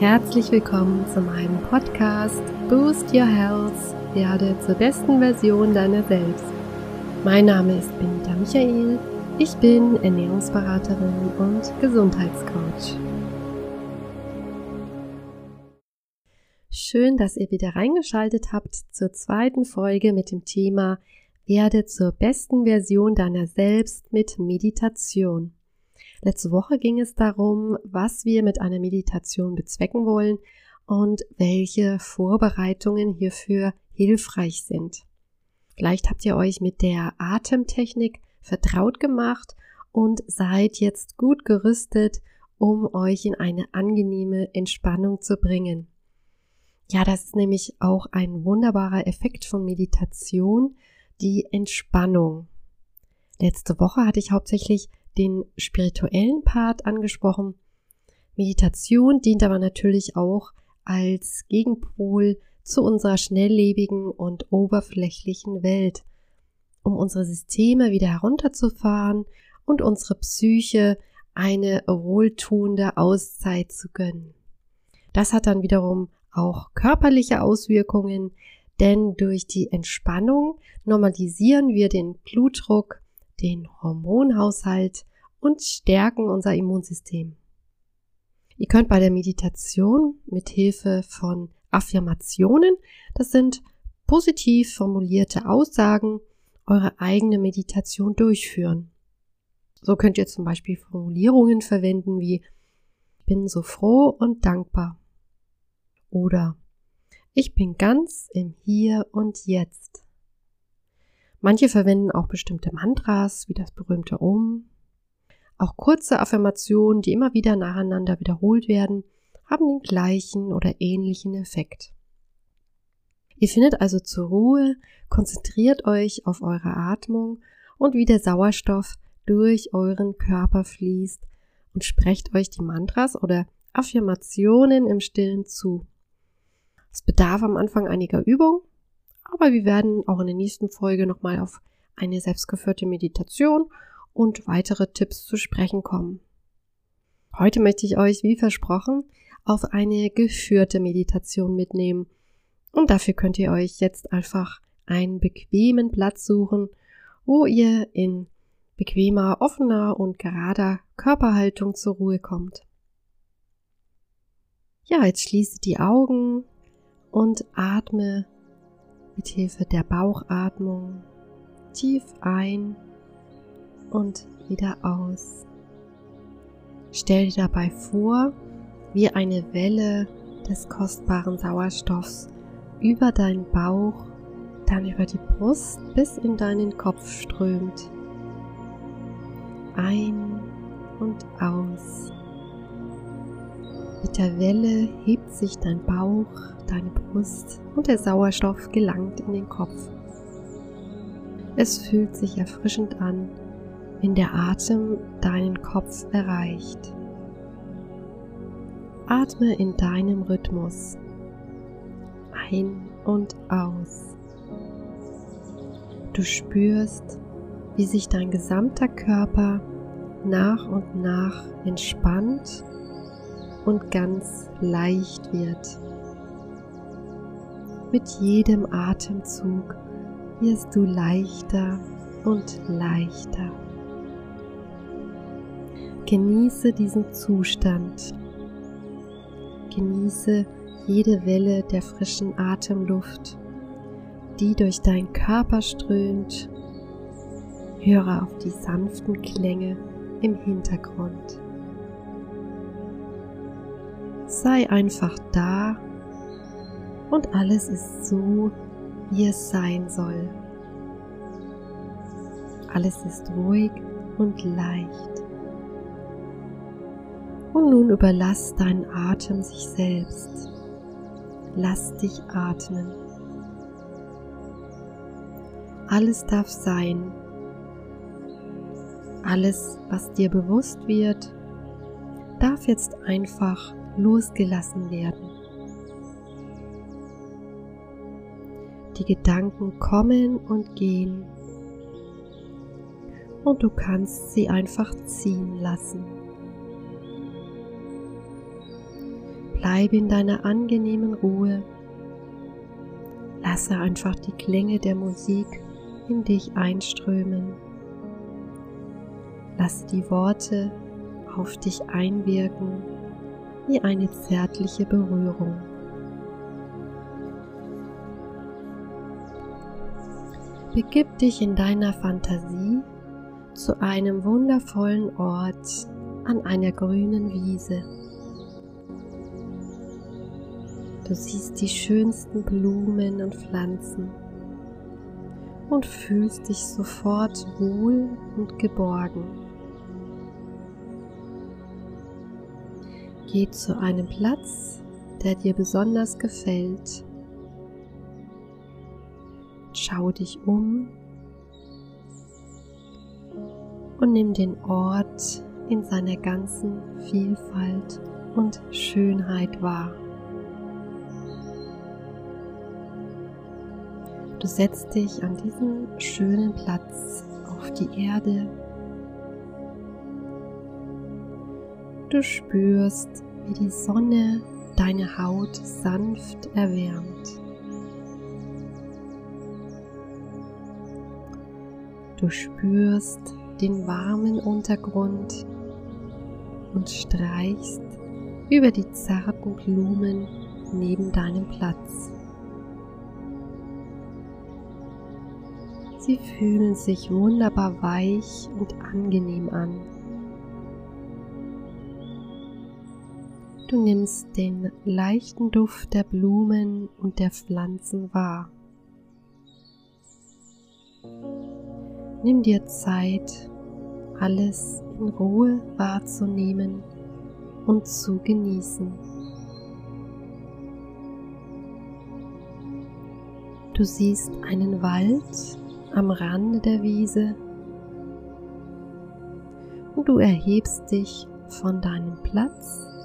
Herzlich willkommen zu meinem Podcast Boost Your Health, werde zur besten Version deiner selbst. Mein Name ist Benita Michael, ich bin Ernährungsberaterin und Gesundheitscoach. Schön, dass ihr wieder reingeschaltet habt zur zweiten Folge mit dem Thema Werde zur besten Version deiner selbst mit Meditation. Letzte Woche ging es darum, was wir mit einer Meditation bezwecken wollen und welche Vorbereitungen hierfür hilfreich sind. Vielleicht habt ihr euch mit der Atemtechnik vertraut gemacht und seid jetzt gut gerüstet, um euch in eine angenehme Entspannung zu bringen. Ja, das ist nämlich auch ein wunderbarer Effekt von Meditation, die Entspannung. Letzte Woche hatte ich hauptsächlich den spirituellen Part angesprochen. Meditation dient aber natürlich auch als Gegenpol zu unserer schnelllebigen und oberflächlichen Welt, um unsere Systeme wieder herunterzufahren und unsere Psyche eine wohltuende Auszeit zu gönnen. Das hat dann wiederum auch körperliche Auswirkungen, denn durch die Entspannung normalisieren wir den Blutdruck, den Hormonhaushalt und stärken unser Immunsystem. Ihr könnt bei der Meditation mit Hilfe von Affirmationen, das sind positiv formulierte Aussagen, eure eigene Meditation durchführen. So könnt ihr zum Beispiel Formulierungen verwenden wie bin so froh und dankbar oder ich bin ganz im Hier und Jetzt. Manche verwenden auch bestimmte Mantras wie das berühmte Om auch kurze Affirmationen, die immer wieder nacheinander wiederholt werden, haben den gleichen oder ähnlichen Effekt. Ihr findet also zur Ruhe, konzentriert euch auf eure Atmung und wie der Sauerstoff durch euren Körper fließt und sprecht euch die Mantras oder Affirmationen im Stillen zu. Es bedarf am Anfang einiger Übung, aber wir werden auch in der nächsten Folge nochmal auf eine selbstgeführte Meditation und weitere Tipps zu sprechen kommen. Heute möchte ich euch, wie versprochen, auf eine geführte Meditation mitnehmen. Und dafür könnt ihr euch jetzt einfach einen bequemen Platz suchen, wo ihr in bequemer, offener und gerader Körperhaltung zur Ruhe kommt. Ja, jetzt schließe die Augen und atme mit Hilfe der Bauchatmung tief ein und wieder aus. Stell dir dabei vor, wie eine Welle des kostbaren Sauerstoffs über deinen Bauch, dann über die Brust bis in deinen Kopf strömt. Ein und aus. Mit der Welle hebt sich dein Bauch, deine Brust und der Sauerstoff gelangt in den Kopf. Es fühlt sich erfrischend an wenn der Atem deinen Kopf erreicht. Atme in deinem Rhythmus ein und aus. Du spürst, wie sich dein gesamter Körper nach und nach entspannt und ganz leicht wird. Mit jedem Atemzug wirst du leichter und leichter. Genieße diesen Zustand. Genieße jede Welle der frischen Atemluft, die durch deinen Körper strömt. Höre auf die sanften Klänge im Hintergrund. Sei einfach da und alles ist so, wie es sein soll. Alles ist ruhig und leicht. Und nun überlass deinen Atem sich selbst. Lass dich atmen. Alles darf sein. Alles, was dir bewusst wird, darf jetzt einfach losgelassen werden. Die Gedanken kommen und gehen und du kannst sie einfach ziehen lassen. Bleibe in deiner angenehmen Ruhe. Lasse einfach die Klänge der Musik in dich einströmen. Lasse die Worte auf dich einwirken wie eine zärtliche Berührung. Begib dich in deiner Fantasie zu einem wundervollen Ort an einer grünen Wiese. Du siehst die schönsten Blumen und Pflanzen und fühlst dich sofort wohl und geborgen. Geh zu einem Platz, der dir besonders gefällt. Schau dich um und nimm den Ort in seiner ganzen Vielfalt und Schönheit wahr. Du setzt dich an diesen schönen Platz auf die Erde. Du spürst, wie die Sonne deine Haut sanft erwärmt. Du spürst den warmen Untergrund und streichst über die zarten Blumen neben deinem Platz. Sie fühlen sich wunderbar weich und angenehm an. Du nimmst den leichten Duft der Blumen und der Pflanzen wahr. Nimm dir Zeit, alles in Ruhe wahrzunehmen und zu genießen. Du siehst einen Wald am Rande der Wiese und du erhebst dich von deinem Platz,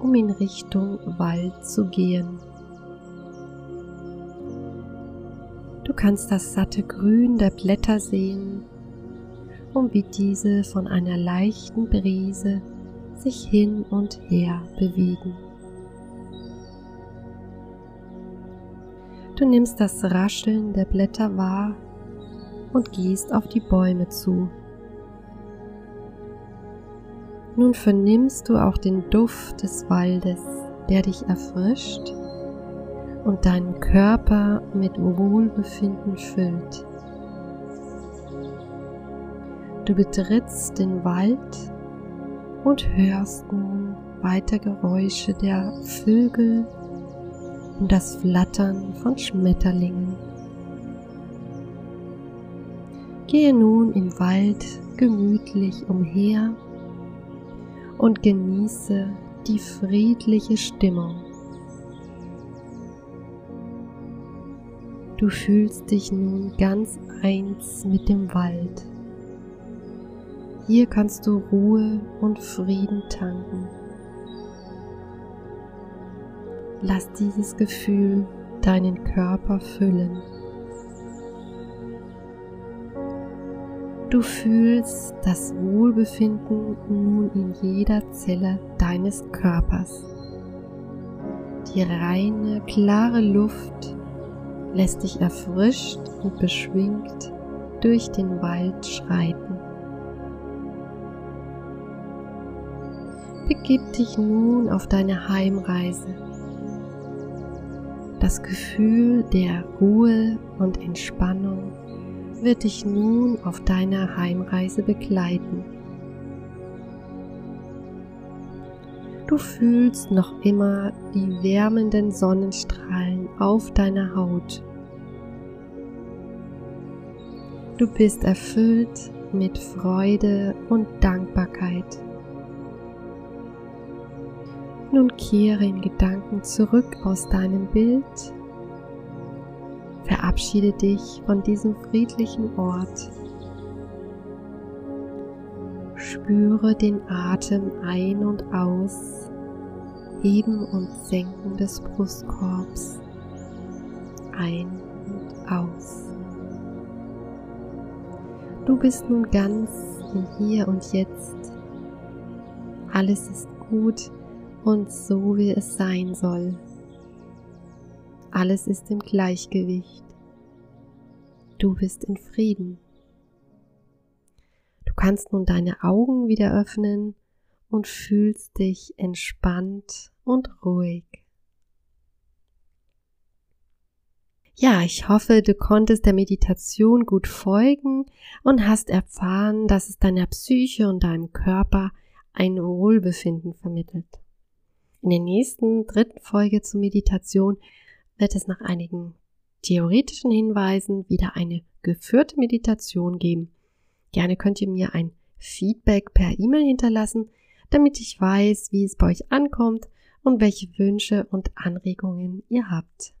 um in Richtung Wald zu gehen. Du kannst das satte Grün der Blätter sehen und wie diese von einer leichten Brise sich hin und her bewegen. Du nimmst das Rascheln der Blätter wahr und gehst auf die Bäume zu. Nun vernimmst du auch den Duft des Waldes, der dich erfrischt und deinen Körper mit Wohlbefinden füllt. Du betrittst den Wald und hörst nun weiter Geräusche der Vögel und das Flattern von Schmetterlingen. Gehe nun im Wald gemütlich umher und genieße die friedliche Stimmung. Du fühlst dich nun ganz eins mit dem Wald. Hier kannst du Ruhe und Frieden tanken. Lass dieses Gefühl deinen Körper füllen. Du fühlst das Wohlbefinden nun in jeder Zelle deines Körpers. Die reine, klare Luft lässt dich erfrischt und beschwingt durch den Wald schreiten. Begib dich nun auf deine Heimreise das Gefühl der Ruhe und Entspannung wird dich nun auf deiner Heimreise begleiten. Du fühlst noch immer die wärmenden Sonnenstrahlen auf deiner Haut. Du bist erfüllt mit Freude und Dankbarkeit. Nun kehre in Gedanken zurück aus deinem Bild. Verabschiede dich von diesem friedlichen Ort. Spüre den Atem ein und aus, Heben und Senken des Brustkorbs. Ein und aus. Du bist nun ganz im Hier und Jetzt. Alles ist gut und so wie es sein soll. Alles ist im Gleichgewicht. Du bist in Frieden. Du kannst nun deine Augen wieder öffnen und fühlst dich entspannt und ruhig. Ja, ich hoffe, du konntest der Meditation gut folgen und hast erfahren, dass es deiner Psyche und deinem Körper ein Wohlbefinden vermittelt. In der nächsten dritten Folge zur Meditation wird es nach einigen theoretischen Hinweisen wieder eine geführte Meditation geben. Gerne könnt ihr mir ein Feedback per E-Mail hinterlassen, damit ich weiß, wie es bei euch ankommt und welche Wünsche und Anregungen ihr habt.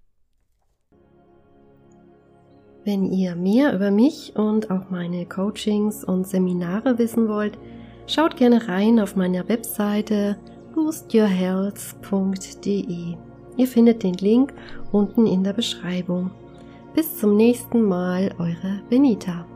Wenn ihr mehr über mich und auch meine Coachings und Seminare wissen wollt, schaut gerne rein auf meiner Webseite boostyourhealth.de. Ihr findet den Link unten in der Beschreibung. Bis zum nächsten Mal, eure Benita.